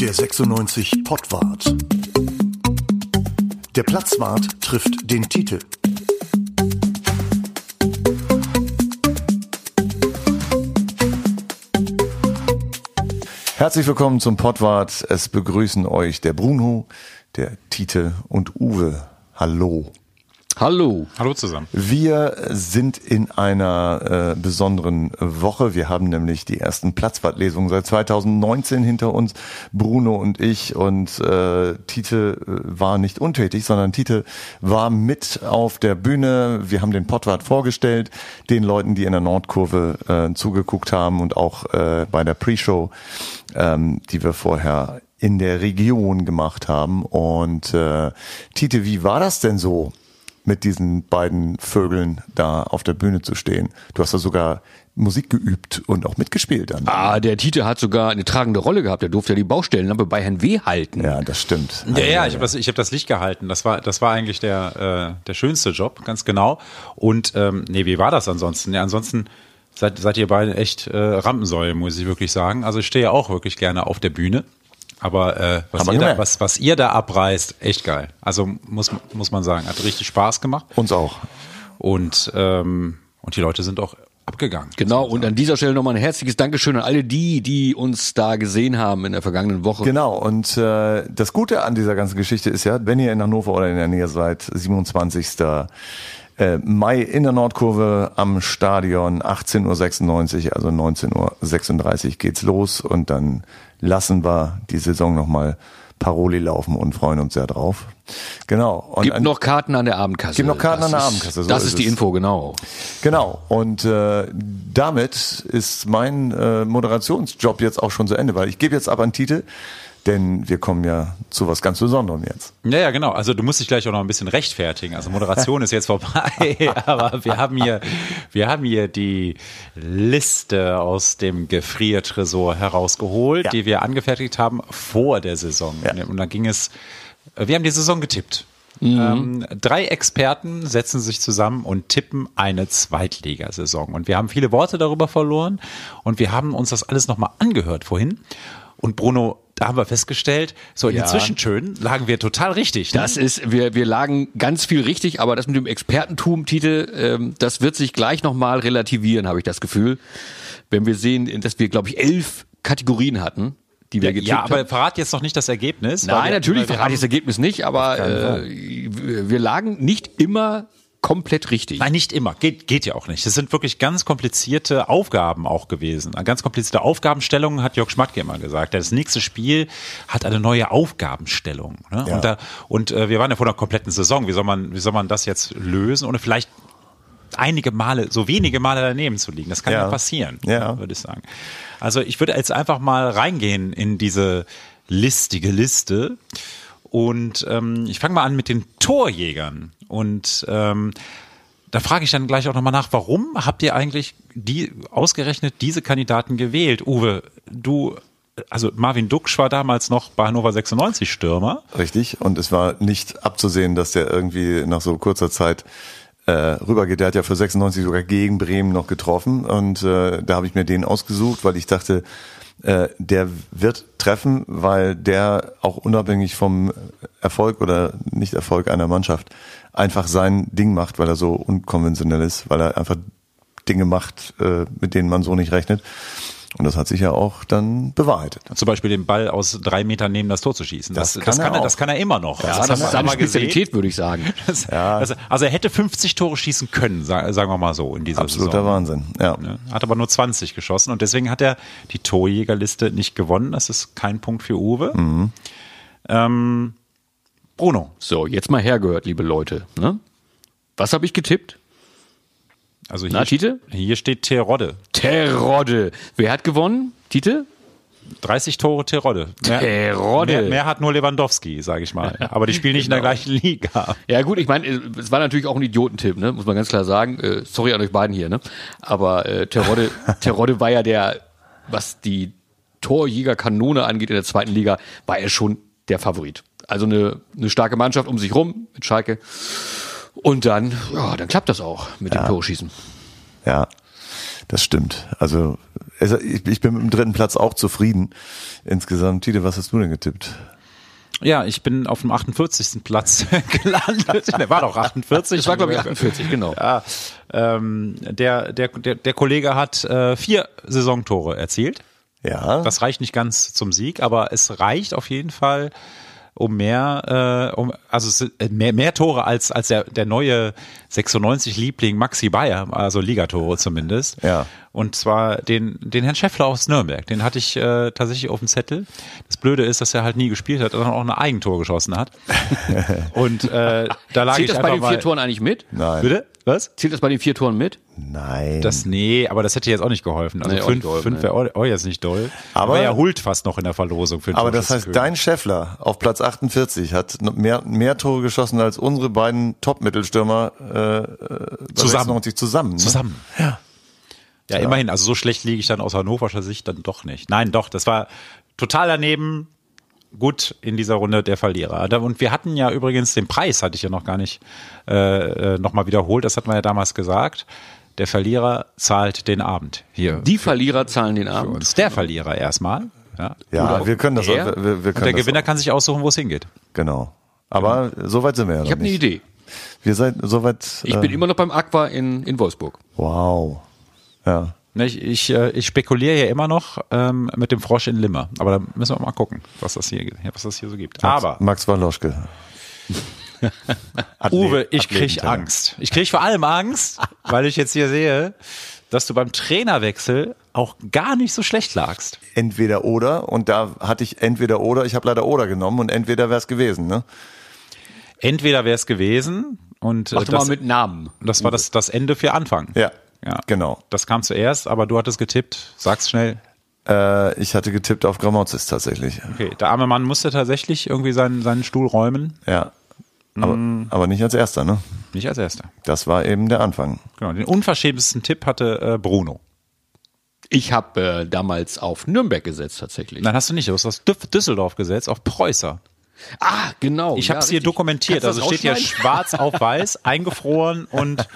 Der 96 Pottwart. Der Platzwart trifft den Titel. Herzlich willkommen zum Pottwart. Es begrüßen euch der Bruno, der Tite und Uwe. Hallo. Hallo. Hallo zusammen. Wir sind in einer äh, besonderen Woche. Wir haben nämlich die ersten Platzwartlesungen seit 2019 hinter uns. Bruno und ich und äh, Tite äh, war nicht untätig, sondern Tite war mit auf der Bühne. Wir haben den Pottwart vorgestellt, den Leuten, die in der Nordkurve äh, zugeguckt haben und auch äh, bei der Pre-Show, ähm, die wir vorher in der Region gemacht haben. Und äh, Tite, wie war das denn so? Mit diesen beiden Vögeln da auf der Bühne zu stehen. Du hast da sogar Musik geübt und auch mitgespielt dann. Ah, der Tite hat sogar eine tragende Rolle gehabt. Er durfte ja die Baustellenlampe bei Herrn W. halten. Ja, das stimmt. Ja, ja, ich habe das, ich hab das Licht gehalten. Das war, das war eigentlich der, äh, der schönste Job, ganz genau. Und ähm, nee, wie war das ansonsten? Ja, ansonsten seid, seid ihr beide echt äh, Rampensäule, muss ich wirklich sagen. Also ich stehe ja auch wirklich gerne auf der Bühne. Aber, äh, was, ihr da, was, was ihr da abreißt, echt geil. Also muss, muss man sagen, hat richtig Spaß gemacht. Uns auch. Und, ähm, und die Leute sind auch abgegangen. Genau, und an dieser Stelle nochmal ein herzliches Dankeschön an alle die, die uns da gesehen haben in der vergangenen Woche. Genau, und äh, das Gute an dieser ganzen Geschichte ist ja, wenn ihr in Hannover oder in der Nähe seid, 27. Äh, Mai in der Nordkurve am Stadion, 18.96 Uhr, also 19.36 Uhr geht's los und dann lassen wir die Saison nochmal Paroli laufen und freuen uns sehr drauf. Genau. Und Gibt an- noch Karten an der Abendkasse. Gibt noch Karten Das an der ist- Abendkasse, so das ist ist die. Info, genau. Genau. Und äh, damit ist mein äh, Moderationsjob jetzt auch schon zu Ende, weil ich gebe jetzt ab an Titel, denn wir kommen ja zu was ganz Besonderem jetzt. Ja, ja, genau. Also du musst dich gleich auch noch ein bisschen rechtfertigen. Also Moderation ist jetzt vorbei, aber wir haben hier, wir haben hier die Liste aus dem Gefriertresor herausgeholt, Ja. die wir angefertigt haben vor der Saison. Ja. Und dann ging es, wir haben die Saison getippt. Ähm, drei Experten setzen sich zusammen und tippen eine Zweitligasaison. Und wir haben viele Worte darüber verloren und wir haben uns das alles nochmal angehört vorhin. Und Bruno, da haben wir festgestellt, so in Ja. den Zwischentönen lagen wir total richtig. ne? Das ist, wir, wir lagen ganz viel richtig, aber das mit dem Expertentum, Titel, ähm, das wird sich gleich nochmal relativieren, habe ich das Gefühl. Wenn wir sehen, dass wir, glaube ich, elf Kategorien hatten, die wir getippt Ja, aber haben. verrat jetzt noch nicht das Ergebnis. Nein, wir- natürlich verrate ich das haben- Ergebnis nicht, aber äh, wir lagen nicht immer komplett richtig. Nein, nicht immer. Geht, geht ja auch nicht. Das sind wirklich ganz komplizierte Aufgaben auch gewesen. Ganz komplizierte Aufgabenstellungen hat Jörg Schmatke immer gesagt. Das nächste Spiel hat eine neue Aufgabenstellung. Ne? Ja. Und, da, und äh, wir waren ja vor einer kompletten Saison. Wie soll man, wie soll man das jetzt lösen? Ohne vielleicht einige Male, so wenige Male daneben zu liegen. Das kann ja, Ja. passieren, Ja. würde ich sagen. Also ich würde jetzt einfach mal reingehen in diese listige Liste. Und ähm, ich fange mal an mit den Torjägern. Und ähm, da frage ich dann gleich auch nochmal nach, warum habt ihr eigentlich die ausgerechnet diese Kandidaten gewählt? Uwe, du, also Marvin Duksch war damals noch bei Hannover 96 Stürmer. Richtig. Und es war nicht abzusehen, dass der irgendwie nach so kurzer Zeit äh, rübergeht. Der hat ja für 96 sogar gegen Bremen noch getroffen. Und äh, da habe ich mir den ausgesucht, weil ich dachte, äh, der wird treffen, weil der auch unabhängig vom Erfolg oder Nicht-Erfolg einer Mannschaft einfach sein Ding macht, weil er so unkonventionell ist, weil er einfach Dinge macht, äh, mit denen man so nicht rechnet. Und das hat sich ja auch dann bewahrheitet. Zum Beispiel den Ball aus drei Metern neben das Tor zu schießen. Das Das, kann das, er kann, er, das kann er immer noch. Ja, das das haben ist seine. Spezialität, würde ich sagen. Das, also, also er hätte 50 Tore schießen können, sa- sagen wir mal so, in dieser Absoluter Saison. Wahnsinn. Ja. Ne? Hat aber nur 20 geschossen und deswegen hat er die Torjägerliste nicht gewonnen. Das ist kein Punkt für Uwe. Mhm. Ähm, Bruno, So, jetzt mal hergehört, liebe Leute. Ne? Was habe ich getippt? also Na, hier, Tite? hier steht Terodde. Terodde. Wer hat gewonnen? Tite? 30 Tore Terodde. Mehr, Terodde. mehr, mehr hat nur Lewandowski, sage ich mal. Aber die spielen nicht in der Genau. gleichen Liga. Ja gut, ich meine, es war natürlich auch ein Idiotentipp, ne? muss man ganz klar sagen. Äh, sorry an euch beiden hier, ne? aber äh, Terodde, Terodde war ja der, was die Torjägerkanone angeht in der zweiten Liga, war er schon der Favorit. Also eine, eine starke Mannschaft um sich rum mit Schalke. Und dann, ja, dann klappt das auch mit dem Torschießen. Ja. Das stimmt. Also es- ich ich bin mit dem dritten Platz auch zufrieden. Insgesamt, Tite, was hast du denn getippt? Ja, ich bin auf dem 48. Platz gelandet. Der war doch 48. Das war, glaube ich, 48, genau. Ja, ähm, der, der, der, der Kollege hat äh, vier Saisontore erzielt. Ja, Das reicht nicht ganz zum Sieg, aber es reicht auf jeden Fall um mehr, äh, um, also mehr, mehr Tore als, als der, der neue 96-Liebling Maxi Bayer, also Ligatore zumindest. Ja. Und zwar den, den Herrn Scheffler aus Nürnberg. Den hatte ich äh, tatsächlich auf dem Zettel. Das Blöde ist, dass er halt nie gespielt hat, sondern auch ein Eigentor geschossen hat. Und äh, da lag Zählt ich das bei den mal. vier Toren eigentlich mit? nein. Bitte? Was? Zählt das bei den vier Toren mit? Nein. Das, nee, aber das hätte jetzt auch nicht geholfen. Also Nee, fünf, geholfen, fünf nee. wäre auch, auch jetzt nicht doll. Aber- Aber er holt fast noch in der Verlosung für den Aber das heißt, Torschützenkönig. dein Scheffler auf Platz 48 hat mehr, mehr Tore geschossen als unsere beiden Top-Mittelstürmer äh, äh, Zusammen. 96 zusammen. Ne? Zusammen. Ja. Ja, immerhin. Also so schlecht liege ich dann aus hannoverscher Sicht dann doch nicht. Nein, doch, das war total daneben. Gut in dieser Runde der Verlierer. Und wir hatten ja übrigens den Preis, hatte ich ja noch gar nicht äh, äh, nochmal wiederholt. Das hatten wir ja damals gesagt. Der Verlierer zahlt den Abend hier. Die Verlierer zahlen den für Abend. uns. Der Verlierer erstmal. Ja. Ja, wir können das. Auch, wir, wir Und können der das Gewinner auch. kann sich aussuchen, wo es hingeht. Genau. Aber so weit sind wir ja Ich noch habe eine. Idee. Wir seid so weit. Ich äh, bin immer noch beim Aqua in, in Wolfsburg. Wow. Ja. Ich, ich, äh, ich spekuliere ja immer noch ähm, mit dem Frosch in Limmer. Aber da müssen wir mal gucken, was das hier, was das hier so gibt. Aber Max Waloschke. Uwe, ich krieg Athletentalent. Angst. Ich krieg vor allem Angst, weil ich jetzt hier sehe, dass du beim Trainerwechsel auch gar nicht so schlecht lagst. Entweder oder. Und da hatte ich entweder oder. Ich habe leider oder genommen und entweder wäre es gewesen. Ne? Entweder wäre es gewesen und äh, Mach doch mal das, mit Namen. das war das, das Ende für Anfang. Ja. Ja. Genau. Das kam zuerst, aber du hattest getippt. Sag's schnell. Äh, ich hatte getippt auf Gramozis tatsächlich. Okay, der arme Mann musste tatsächlich irgendwie seinen, seinen Stuhl räumen. Ja. Aber, Mm. aber nicht als erster, ne? Nicht als erster. Das war eben der Anfang. Genau, den unverschämtesten Tipp hatte äh, Bruno. Ich habe äh, damals auf Nürnberg gesetzt tatsächlich. Nein, hast du nicht. Du hast Düff- Düsseldorf gesetzt, auf Preußer. Ah, genau. Ich ja, habe es hier richtig. dokumentiert. Also das steht hier schwarz auf weiß, eingefroren und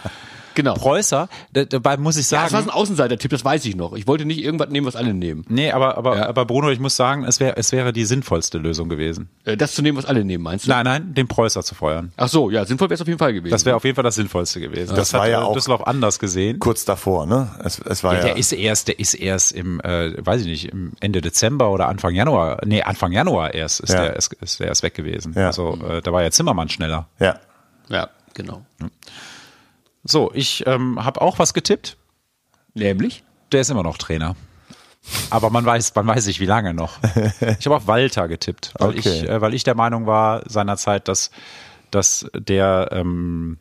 Genau. Preußer. Da- Dabei muss ich Ja, das war sagen. ein Außenseiter-Tipp, das weiß ich noch. Ich wollte nicht irgendwas nehmen, was alle nehmen. nee, aber, aber, Ja. aber Bruno, ich muss sagen, es, wär, es wäre die sinnvollste Lösung gewesen. Äh, Das zu nehmen, was alle nehmen, meinst du? Nein, nein, den Preußer zu feuern. Ach so, ja, sinnvoll wäre es auf jeden Fall gewesen. Das wäre auf jeden Fall das Sinnvollste gewesen. Das, war hat ja äh, auch- Düsseldorf anders gesehen. Kurz davor, ne? Es, es war Ja, ja. der ist erst, der ist erst im, äh, weiß ich nicht, im Ende Dezember oder Anfang Januar, nee, Anfang Januar erst ist Ja. der ist, ist der erst weg gewesen. Ja. Also äh, da war ja Zimmermann schneller. ja. ja, genau. So, ich ähm, habe auch was getippt. Nämlich? Der ist immer noch Trainer. Aber man weiß, man weiß nicht, wie lange noch. Ich habe auf Walter getippt, weil Okay. ich, äh, weil ich der Meinung war seinerzeit, dass, dass der, ähm,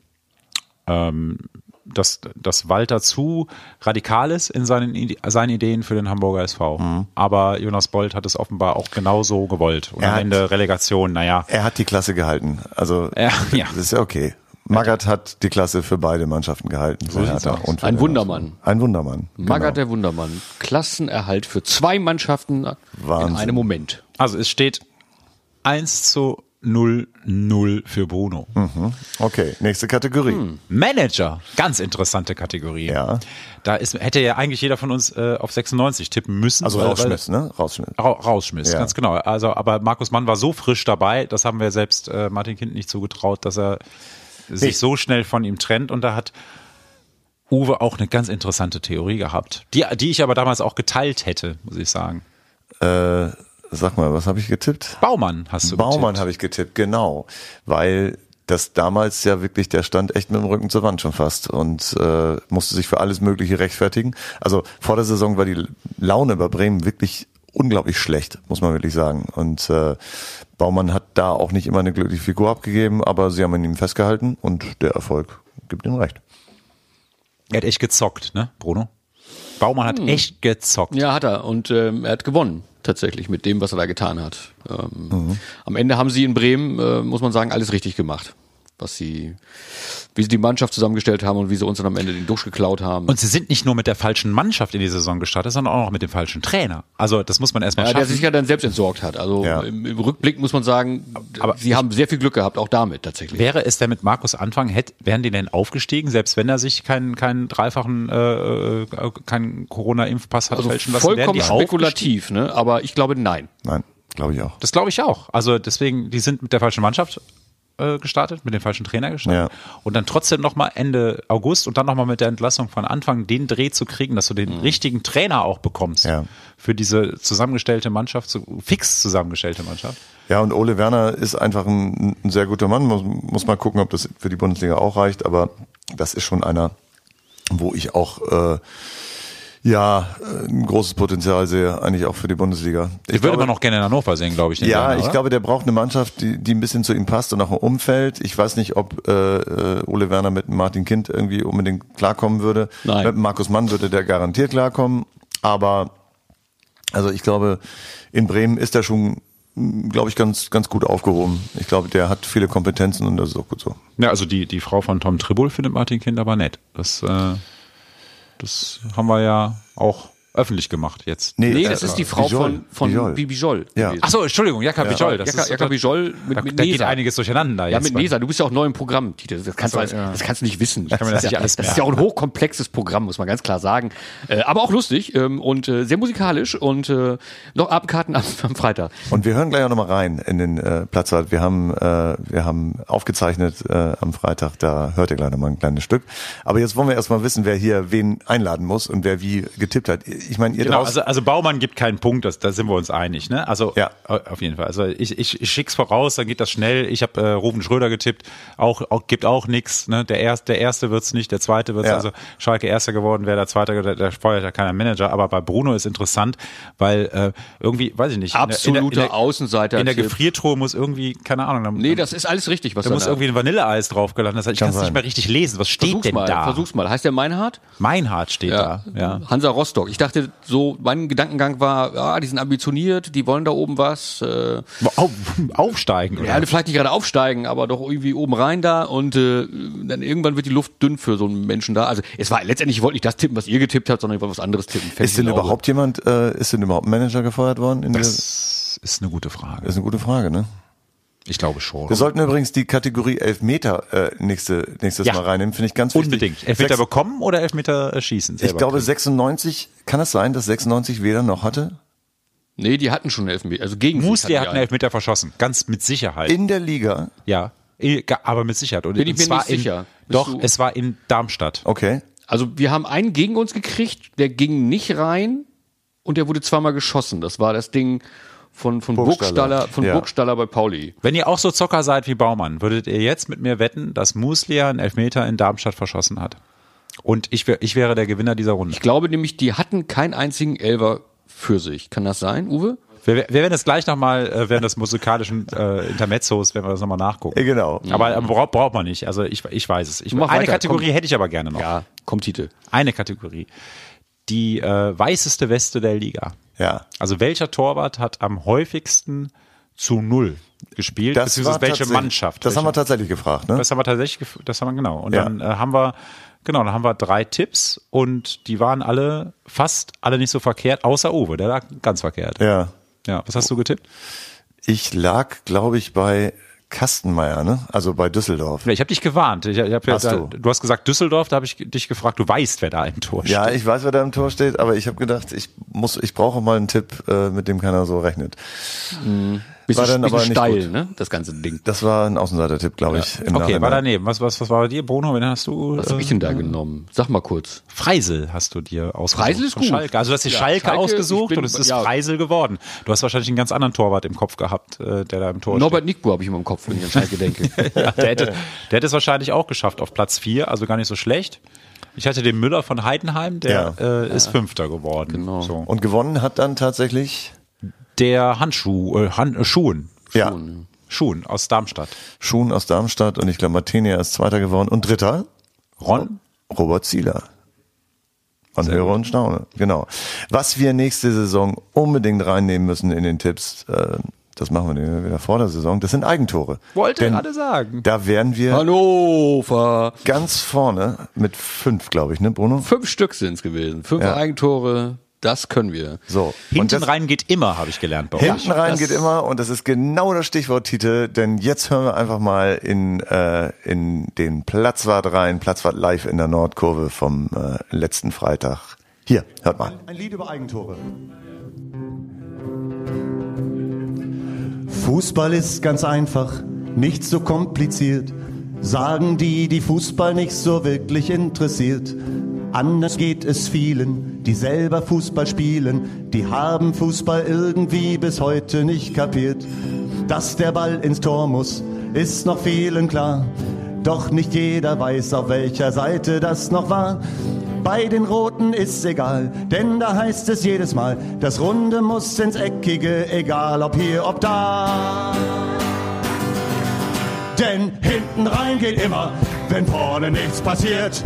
ähm, dass, dass Walter zu radikal ist in seinen, seinen Ideen für den Hamburger SV. Mhm. Aber Jonas Bold hat es offenbar auch genauso gewollt. Und Er am Ende Relegation, naja. Er hat die Klasse gehalten. Also Ja, ja. das ist ja okay. Magath hat die Klasse für beide Mannschaften gehalten. aus. und Ein Wundermann. Ein Wundermann. Magath Genau. der Wundermann. Klassenerhalt für zwei Mannschaften in Wahnsinn. einem Moment. Also es steht 1 zu 0, 0 für Bruno. Okay, nächste Kategorie. Hm. Manager, ganz interessante Kategorie. Ja. Da ist, hätte ja eigentlich jeder von uns äh, auf 96 tippen müssen. Also weil- rausschmiss, ne? Rausschmiss. Ra rausschmiss, Ja. ganz genau. Also, aber Markus Mann war so frisch dabei, das haben wir selbst äh, Martin Kind nicht zugetraut, dass er sich so schnell von ihm trennt. Und da hat Uwe auch eine ganz interessante Theorie gehabt, die, die ich aber damals auch geteilt hätte, muss ich sagen. Äh, sag mal, was habe ich getippt? Baumann hast du Baumann habe ich getippt, genau. Weil das damals ja wirklich, der stand echt mit dem Rücken zur Wand schon fast und äh, musste sich für alles Mögliche rechtfertigen. Also vor der Saison war die Laune bei Bremen wirklich unglaublich schlecht, muss man wirklich sagen. Und äh, Baumann hat da auch nicht immer eine glückliche Figur abgegeben, aber sie haben an ihm festgehalten und der Erfolg gibt ihm recht. Er hat echt gezockt, ne, Bruno? Baumann Hm. hat echt gezockt. Ja, hat er. Und ähm, er hat gewonnen, tatsächlich, mit dem, was er da getan hat. Ähm, Am Ende haben sie in Bremen, äh, muss man sagen, alles richtig gemacht. Was sie, wie sie die Mannschaft zusammengestellt haben und wie sie uns dann am Ende den Dusch geklaut haben. Und sie sind nicht nur mit der falschen Mannschaft in die Saison gestartet, sondern auch noch mit dem falschen Trainer. Also das muss man erstmal ja, der schaffen. sich ja dann selbst entsorgt hat. Also Ja. im, im Rückblick muss man sagen, Aber sie haben sehr viel Glück gehabt, auch damit tatsächlich. Wäre es denn mit Markus Anfang, hätt, wären die denn aufgestiegen, selbst wenn er sich keinen, keinen dreifachen, äh, äh, keinen Corona-Impfpass hat also fälschen lassen? vollkommen spekulativ, ne? Aber ich glaube nein. Nein, glaube ich auch. Das glaube ich auch. Also deswegen, die sind mit der falschen Mannschaft äh, gestartet, mit dem falschen Trainer gestartet. Und dann trotzdem nochmal Ende August und dann nochmal mit der Entlassung von Anfang den Dreh zu kriegen, dass du den richtigen Trainer auch bekommst Ja. für diese zusammengestellte Mannschaft, fix zusammengestellte Mannschaft. Ja, und Ole Werner ist einfach ein, ein sehr guter Mann. Muss, muss mal gucken, ob das für die Bundesliga auch reicht. Aber das ist schon einer, wo ich auch äh, ja äh, ein großes Potenzial sehe, eigentlich auch für die Bundesliga. Ich, würde glaube- immer noch gerne in Hannover sehen, glaube ich. Ja, Werner, ich glaube, der braucht eine Mannschaft, die, die ein bisschen zu ihm passt und auch ein Umfeld. Ich weiß nicht, ob äh, äh, Ole Werner mit Martin Kind irgendwie unbedingt klarkommen würde. Nein. Mit Markus Mann würde der garantiert klarkommen. Aber also ich glaube, in Bremen ist er schon, glaube ich, ganz, ganz gut aufgehoben. Ich glaube, der hat viele Kompetenzen und das ist auch gut so. Ja, also die, die Frau von Tom Tribul findet Martin Kind aber nett. Das, äh, das haben wir ja auch öffentlich gemacht jetzt. Nee, äh, das ist die Frau Bijol. von, Bijol. von Bibi Joll. Ja. gewesen. Ach so, Entschuldigung, Jaka Bijol. Das Jaka, ist, Jaka Bijol mit, da, mit da geht einiges durcheinander Ja, jetzt. mit bei- Nesa. Du bist ja auch neu im Programm, Tite. Das kannst, Ach du, ja. das kannst du nicht wissen. kann mir das ist nicht ja, alles das ist ja auch ein hochkomplexes Programm, muss man ganz klar sagen. Äh, aber auch lustig ähm, und äh, sehr musikalisch und äh, noch Abendkarten am, am Freitag. Und wir hören gleich auch nochmal rein in den äh, Platzwart. Wir haben, äh, wir haben aufgezeichnet äh, am Freitag, da hört ihr gleich nochmal ein kleines Stück. Aber jetzt wollen wir erstmal wissen, wer hier wen einladen muss und wer wie getippt hat. Ich meine, ihr Genau, also, also Baumann gibt keinen Punkt, das, da sind wir uns einig. Ne? Also Ja. au- auf jeden Fall. Also ich, ich, ich schick's voraus, dann geht das schnell. Ich habe äh, Rufen Schröder getippt, auch, auch gibt auch nix. Ne? Der erste, der erste wird's nicht, der zweite wird's. Ja. Also Schalke erster geworden, wäre der zweite, der, der feuert ja keiner Manager. Aber bei Bruno ist interessant, weil äh, irgendwie, weiß ich nicht, Absoluter in der, in der, Außenseiter. in der Gefriertruhe muss irgendwie, keine Ahnung, da, Nee, das ist alles richtig, was da da muss irgendwie ein Vanilleeis drauf gelandet sein. Ich Kann es nicht mehr richtig lesen. Was steht Versuch's denn mal, da? versuch's mal. Heißt der Meinhard? Meinhard steht da. Ja. Hansa Rostock. Ich dachte so, mein Gedankengang war, ja, die sind ambitioniert, die wollen da oben was. Äh, Auf, aufsteigen. Oder? ja, vielleicht nicht gerade aufsteigen, aber doch irgendwie oben rein da und äh, dann irgendwann wird die Luft dünn für so einen Menschen da. Also es war letztendlich, ich wollte nicht das tippen, was ihr getippt habt, sondern ich wollte was anderes tippen. Fest ist denn überhaupt jemand, äh, ist denn überhaupt ein Manager gefeuert worden? In der, das Das ist eine gute Frage. ist eine gute Frage, ne? Ich glaube schon. Wir sollten übrigens die Kategorie Elfmeter äh, nächste, nächstes Ja. Mal reinnehmen, finde ich ganz wichtig. Unbedingt. Elfmeter Sechs- bekommen oder Elfmeter äh, schießen? Ich glaube 96, kann es sein, dass 96 weder noch hatte? Nee, die hatten schon Elfmeter. Also gegen Musli hat hatten einen Elfmeter verschossen. Ganz mit Sicherheit. In der Liga? ja. Aber mit Sicherheit. Und Bin ich mir nicht in, sicher. Bist Doch, du- es war in Darmstadt. Okay. Also wir haben einen gegen uns gekriegt, der ging nicht rein und der wurde zweimal geschossen. Das war das Ding von, von Burgstaller. Von Ja. Burgstaller bei Pauli. Wenn ihr auch so Zocker seid wie Baumann, würdet ihr jetzt mit mir wetten, dass Muslia einen Elfmeter in Darmstadt verschossen hat? Und ich, wär, ich wäre der Gewinner dieser Runde. Ich glaube nämlich, die hatten keinen einzigen Elver für sich. Kann das sein, Uwe? Wir, wir werden das gleich nochmal, äh, während des musikalischen äh, Intermezzos, werden wir das nochmal nachgucken. Genau. Aber äh, braucht, braucht man nicht. Also ich, ich weiß es. Ich, Mach eine weiter, Kategorie komm. hätte ich aber gerne noch. Ja, kommt Titel. Eine Kategorie. Die äh, weißeste Weste der Liga. Ja. Also welcher Torwart hat am häufigsten zu null gespielt? Das beziehungsweise war welche Mannschaft? Das haben wir welche, tatsächlich gefragt, ne? das haben wir tatsächlich, das haben wir genau. Und Ja. dann äh, haben wir, genau, dann haben wir drei Tipps und die waren alle, fast alle nicht so verkehrt, außer Uwe, der lag ganz verkehrt. Ja. Ja, was hast du getippt? Ich lag, glaube ich, bei Kastenmeier, ne? Also bei Düsseldorf. Ich habe dich gewarnt. Ich, ich hab ja Hast da, du? du hast gesagt Düsseldorf, da habe ich dich gefragt, du weißt, wer da im Tor steht. Ja, ich weiß, wer da im Tor steht, aber ich habe gedacht, ich muss, ich brauche mal einen Tipp, äh, mit dem keiner so rechnet. Bisschen, War dann aber nicht steil, gut. ne? Das ganze Ding. Das war ein Außenseiter-Tipp, glaube ich. im Okay, Nachhinein. war daneben. Was, was, was war bei dir, Bruno? Wen hast du? Was habe ich denn da genommen? Sag mal kurz. Freisel hast du dir ausgesucht. Freisel ist gut. Schalke. Also du hast die Ja, Schalke, Schalke, ausgesucht bin- und es ist ja. Freisel geworden. Du hast wahrscheinlich einen ganz anderen Torwart im Kopf gehabt, äh, der da im Tor Norbert Nickbu habe ich immer im Kopf, wenn ich an Schalke denke. Ja, der, hätte, der hätte es wahrscheinlich auch geschafft auf Platz vier, also gar nicht so schlecht. Ich hatte den Müller von Heidenheim, der Ja. äh, ist Fünfter geworden. Genau. So. Und gewonnen hat dann tatsächlich Der Handschuh, äh, Han, äh, Schuhen. ja, Schuhen aus Darmstadt. Schuhen aus Darmstadt und ich glaube Martinia ist Zweiter geworden und Dritter Ron? Robert Zieler. Man höre und staune, genau. Was wir nächste Saison unbedingt reinnehmen müssen in den Tipps, äh, das machen wir wieder vor der Saison, das sind Eigentore. Wollte Denn gerade sagen. Da wären wir Hannover. ganz vorne mit fünf, glaube ich, ne, Bruno? Fünf Stück sind es gewesen. Fünf Ja. Eigentore, das können wir. So. und Hinten das, rein geht immer, habe ich gelernt bei euch. Hinten rein das- geht immer und das ist genau das Stichwort, Tite, denn jetzt hören wir einfach mal in, äh, in den Platzwart rein, Platzwart live in der Nordkurve vom äh, letzten Freitag. Hier, hört mal. Ein Lied über Eigentore. Fußball ist ganz einfach, nicht so kompliziert. Sagen die, die Fußball nicht so wirklich interessiert. Anders geht es vielen, die selber Fußball spielen. Die haben Fußball irgendwie bis heute nicht kapiert. Dass der Ball ins Tor muss, ist noch vielen klar. Doch nicht jeder weiß, auf welcher Seite das noch war. Bei den Roten ist's egal, denn da heißt es jedes Mal, das Runde muss ins Eckige, egal ob hier, ob da. Denn hinten rein geht immer, wenn vorne nichts passiert.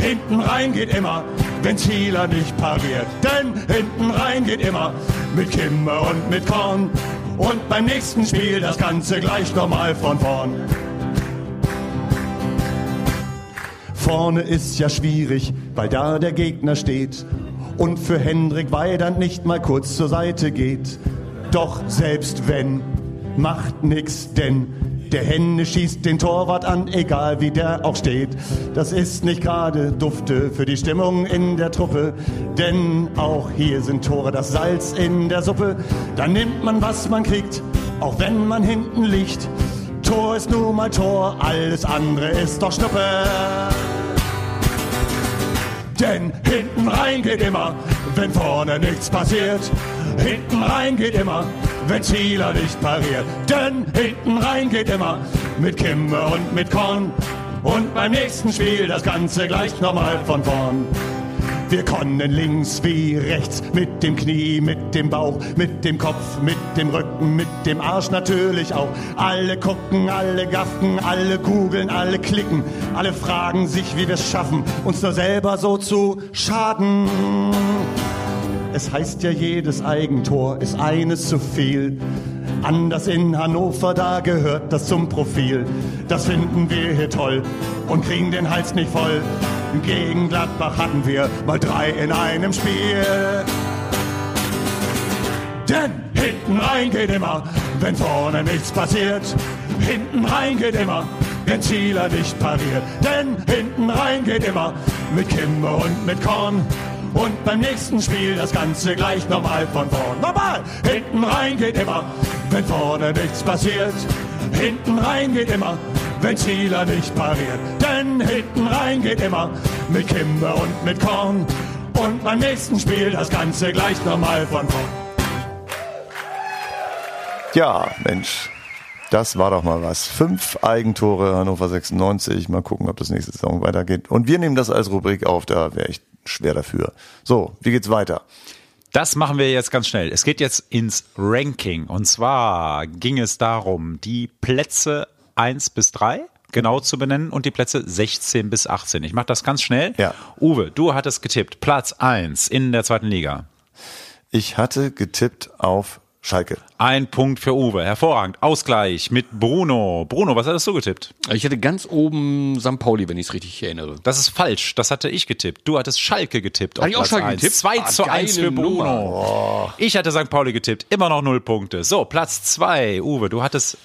Hinten rein geht immer, wenn Zieler nicht pariert. Denn hinten rein geht immer, mit Kimme und mit Korn. Und beim nächsten Spiel das Ganze gleich nochmal von vorn. Vorne ist ja schwierig, weil da der Gegner steht und für Hendrik Weidand nicht mal kurz zur Seite geht. Doch selbst wenn, macht nix, denn der Hände schießt den Torwart an, egal wie der auch steht. Das ist nicht gerade dufte für die Stimmung in der Truppe, denn auch hier sind Tore das Salz in der Suppe. Da nimmt man, was man kriegt, auch wenn man hinten liegt. Tor ist nun mal Tor, alles andere ist doch Schnuppe. Denn hinten rein geht immer, wenn vorne nichts passiert. Hinten rein geht immer, wenn Zieler nicht pariert. Denn hinten rein geht immer, mit Kimme und mit Korn. Und beim nächsten Spiel das Ganze gleich nochmal von vorn. Wir können links wie rechts, mit dem Knie, mit dem Bauch, mit dem Kopf, mit dem Rücken, mit dem Arsch natürlich auch. Alle gucken, alle gaffen, alle googeln, alle klicken, alle fragen sich, wie wir es schaffen, uns nur selber so zu schaden. Es heißt ja, jedes Eigentor ist eines zu viel. Anders in Hannover, da gehört das zum Profil. Das finden wir hier toll und kriegen den Hals nicht voll. Gegen Gladbach hatten wir mal drei in einem Spiel. Denn hinten rein geht immer, wenn vorne nichts passiert. Hinten rein geht immer, wenn Zieler nicht pariert. Denn hinten rein geht immer, mit Kimme und mit Korn. Und beim nächsten Spiel das Ganze gleich nochmal von vorn. Nochmal! Hinten rein geht immer, wenn vorne nichts passiert. Hinten rein geht immer, wenn Zieler nicht pariert. Denn hinten rein geht immer, mit Kimme und mit Korn. Und beim nächsten Spiel das Ganze gleich nochmal von vorn. Ja, Mensch, das war doch mal was. Fünf Eigentore Hannover 96. Mal gucken, ob das nächste Saison weitergeht. Und wir nehmen das als Rubrik auf, da wäre ich schwer dafür. So, wie geht's weiter? Das machen wir jetzt ganz schnell. Es geht jetzt ins Ranking. Und zwar ging es darum, die Plätze 1 bis 3 genau zu benennen und die Plätze 16 bis 18. Ich mache das ganz schnell. Ja. Uwe, du hattest getippt. Platz 1 in der zweiten Liga. Ich hatte getippt auf Schalke. Ein Punkt für Uwe. Hervorragend. Ausgleich mit Bruno. Bruno, was hattest du getippt? Ich hatte ganz oben St. Pauli, wenn ich es richtig erinnere. Das ist falsch. Das hatte ich getippt. Du hattest Schalke getippt. Hatte ich auch Schalke eins. getippt? 2 Ah, zu 1 geile für Bruno. Nummer. Ich hatte St. Pauli getippt. Immer noch null Punkte. So, Platz 2. Uwe, du hattest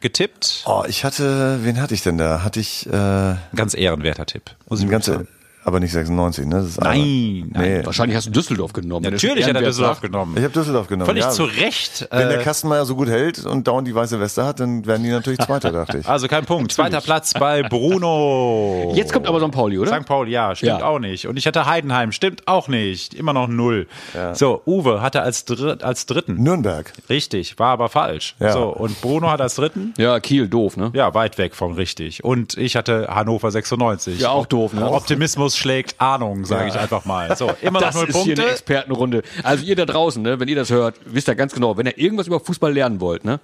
getippt. Oh, ich hatte, wen hatte ich denn da? Hatte ich äh, Ganz ehrenwerter Tipp. Muss ich ganze, sagen. Aber nicht 96, ne? Das ist Nein, aber, nee. Wahrscheinlich hast du Düsseldorf genommen. Natürlich hat er Düsseldorf genommen. Ich habe Düsseldorf genommen. Völlig ja. zu Recht. Wenn der Äh, Kastenmeier so gut hält und dauernd die weiße Weste hat, dann werden die natürlich Zweiter, dachte ich. also kein Punkt. Zweiter Platz bei Bruno. Jetzt kommt aber St. Pauli, oder? St. Pauli, ja, stimmt Ja. auch nicht. Und ich hatte Heidenheim, stimmt auch nicht. Immer noch null. So, Uwe hatte als, Dritt, als dritten. Nürnberg. Richtig, war aber falsch. Ja. So, und Bruno hat als dritten. Ja, Kiel, doof, ne? Ja, weit weg von richtig. Und ich hatte Hannover 96. Ja, auch doof, ne? Optimismus schlägt Ahnung, sage ich einfach mal. So, immer noch Das null ist hier eine Punkte. Expertenrunde. Also ihr da draußen, ne, wenn ihr das hört, wisst ihr ganz genau, wenn ihr irgendwas über Fußball lernen wollt, ne,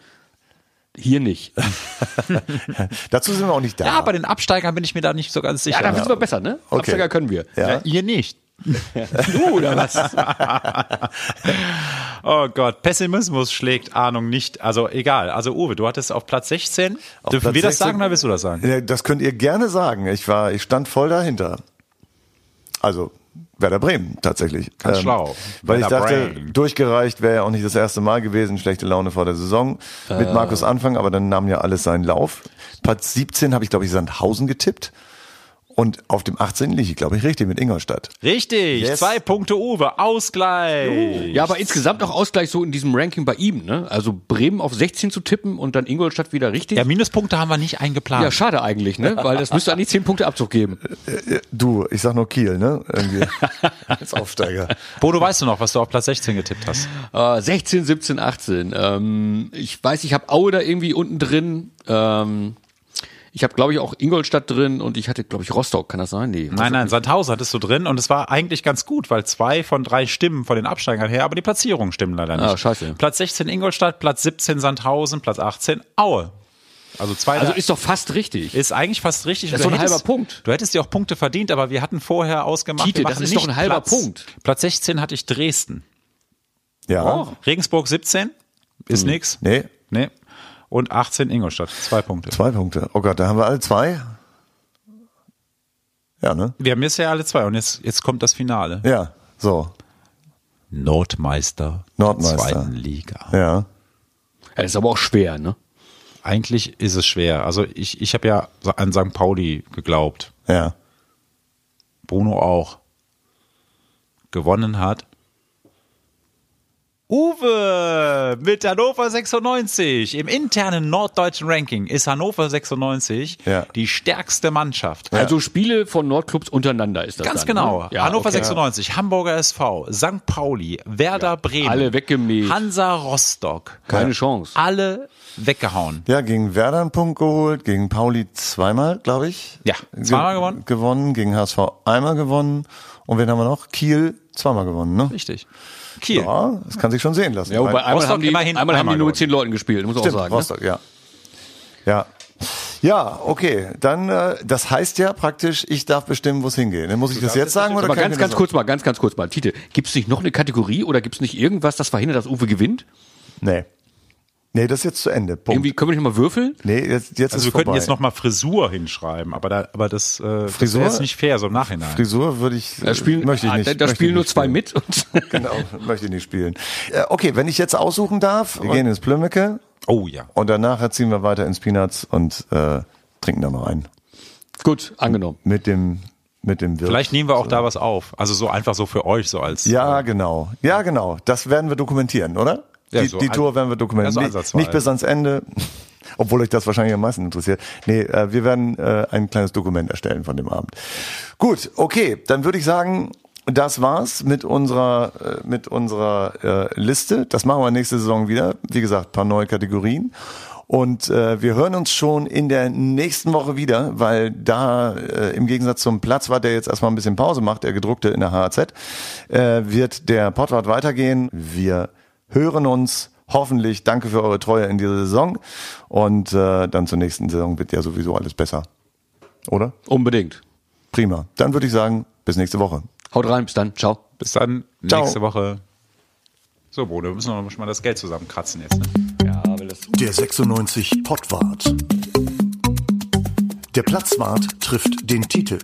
hier nicht. Dazu sind wir auch nicht da. Ja, bei den Absteigern bin ich mir da nicht so ganz sicher. Ja, da sind wir besser, ne? Okay. Absteiger können wir. Ja. Ja, ihr nicht. Du oder was? Oh Gott, Pessimismus schlägt Ahnung nicht. Also egal. Also Uwe, du hattest auf Platz 16. Auf Dürfen Platz wir das 16? sagen oder willst du das sagen? Ja, Das könnt ihr gerne sagen. Ich war, ich stand voll dahinter. Also Werder Bremen tatsächlich. Ganz schlau. Weil ich dachte, Bremen. durchgereicht wäre ja auch nicht das erste Mal gewesen, schlechte Laune vor der Saison mit Markus Anfang, aber dann nahm ja alles seinen Lauf. Platz 17 habe ich glaube ich Sandhausen getippt und auf dem 18 liege ich glaube ich richtig mit Ingolstadt. Richtig. Yes. Zwei Punkte Uwe. Ausgleich. Ja, aber insgesamt auch Ausgleich so in diesem Ranking bei ihm, ne? Also Bremen auf 16 zu tippen und dann Ingolstadt wieder richtig. Ja, Minuspunkte haben wir nicht eingeplant. Ja, schade eigentlich, ne? Weil das müsste eigentlich 10 Punkte Abzug geben. Du, ich sag nur Kiel, ne? Irgendwie als Aufsteiger. Bodo, weißt du noch, was du auf Platz 16 getippt hast? Äh, 16, 17, 18. Ähm, ich weiß, ich habe Aue da irgendwie unten drin. Ähm, ich habe, glaube ich, auch Ingolstadt drin und ich hatte, glaube ich, Rostock. Kann das sein? Nee. Nein, nein, Sandhausen hattest du drin und es war eigentlich ganz gut, weil zwei von drei stimmen von den Absteigern her, aber die Platzierungen stimmen leider nicht. Ah, scheiße. Platz 16 Ingolstadt, Platz 17 Sandhausen, Platz 18 Aue. Also zwei Also ist doch fast richtig. ist eigentlich fast richtig. Das ist Du doch ein hättest- halber Punkt. Du hättest dir auch Punkte verdient, aber wir hatten vorher ausgemacht. Tite, wir das machen ist doch nicht ein halber Platz. Punkt. Platz 16 hatte ich Dresden. Ja. Oh. Regensburg 17 ist nix. Nee, Nee. Und 18 Ingolstadt. Zwei Punkte. zwei Punkte. Oh Gott, da haben wir alle zwei. Ja, ne? Wir haben jetzt ja alle zwei und jetzt, jetzt kommt das Finale. Ja, so. Nordmeister, Nordmeister. zweiten Liga. Ja. Ja, das ist aber auch schwer, ne? Eigentlich ist es schwer. Also ich, ich habe ja an St. Pauli geglaubt. Ja. Bruno auch. Gewonnen hat. Uwe mit Hannover 96. Im internen norddeutschen Ranking ist Hannover 96 Ja. die stärkste Mannschaft. Also Spiele von Nordclubs untereinander ist das Ganz dann, genau. Ne? Ja, Hannover okay. 96, Hamburger SV, St. Pauli, Werder Bremen. alle weggemäht. Hansa Rostock. Keine Chance. Alle weggehauen. Ja, gegen Werder einen Punkt geholt, gegen Pauli zweimal, glaube ich. Ja, zweimal gewonnen. Gewonnen, gegen HSV einmal gewonnen. Und wen haben wir noch? Kiel zweimal gewonnen, ne? Richtig. Kiel. Ja, das kann sich schon sehen lassen. Ja, wobei einmal Rostock haben die, immerhin einmal haben die nur mit. 10 Leuten gespielt, muss man Stimmt, auch sagen. Ne? Rostock, ja. Ja. Ja, okay. Dann, äh, das heißt ja praktisch, ich darf bestimmen, wo es hingeht. Dann muss ich das jetzt sagen oder Aber kann ganz, ganz kurz mal, ganz, ganz kurz mal. Tite, gibt es nicht noch eine Kategorie oder gibt es nicht irgendwas, das verhindert, dass Uwe gewinnt? Nee. Nee, das ist jetzt zu Ende. Punkt. Irgendwie können wir nicht mal würfeln? Nee, jetzt, jetzt Also ist wir könnten jetzt noch mal Frisur hinschreiben, aber da, aber das, äh, das Frisur? ist nicht fair so im Nachhinein. Frisur würde ich, Da spielen, möchte ich ah, nicht. Da, da spielen nur zwei spielen. mit. Und Genau, möchte ich nicht spielen. Äh, okay, wenn ich jetzt aussuchen darf, wir gehen ins Plümmecke Oh ja. und danach ziehen wir weiter ins Peanuts und äh, trinken da mal rein. Gut, angenommen. Mit dem, mit dem Wirt. Vielleicht nehmen wir auch da was auf. Also so einfach so für euch, so als. Ja, genau. Ja, genau. Das werden wir dokumentieren, oder? Ja, die so die Tour werden wir dokumentieren. Ja, so nicht, bis ans Ende, obwohl euch das wahrscheinlich am meisten interessiert. Nee, äh, wir werden äh, ein kleines Dokument erstellen von dem Abend. Gut, okay, dann würde ich sagen, das war's mit unserer äh, mit unserer äh, Liste. Das machen wir nächste Saison wieder. Wie gesagt, paar neue Kategorien. Und äh, wir hören uns schon in der nächsten Woche wieder, weil da äh, im Gegensatz zum Platzwart, der jetzt erstmal ein bisschen Pause macht, der gedruckte in der HAZ, äh, wird der Pottwart weitergehen. Wir hören uns hoffentlich. Danke für eure Treue in dieser Saison. Und äh, dann zur nächsten Saison wird ja sowieso alles besser. Oder? Unbedingt. Prima. Dann würde ich sagen, bis nächste Woche. Haut rein, bis dann. Ciao. Bis dann, Ciao. nächste Woche. So, Bruno, wir müssen noch mal das Geld zusammenkratzen jetzt. Ne? Ja, weil das Der 96 Pottwart. Der Platzwart trifft den Titel.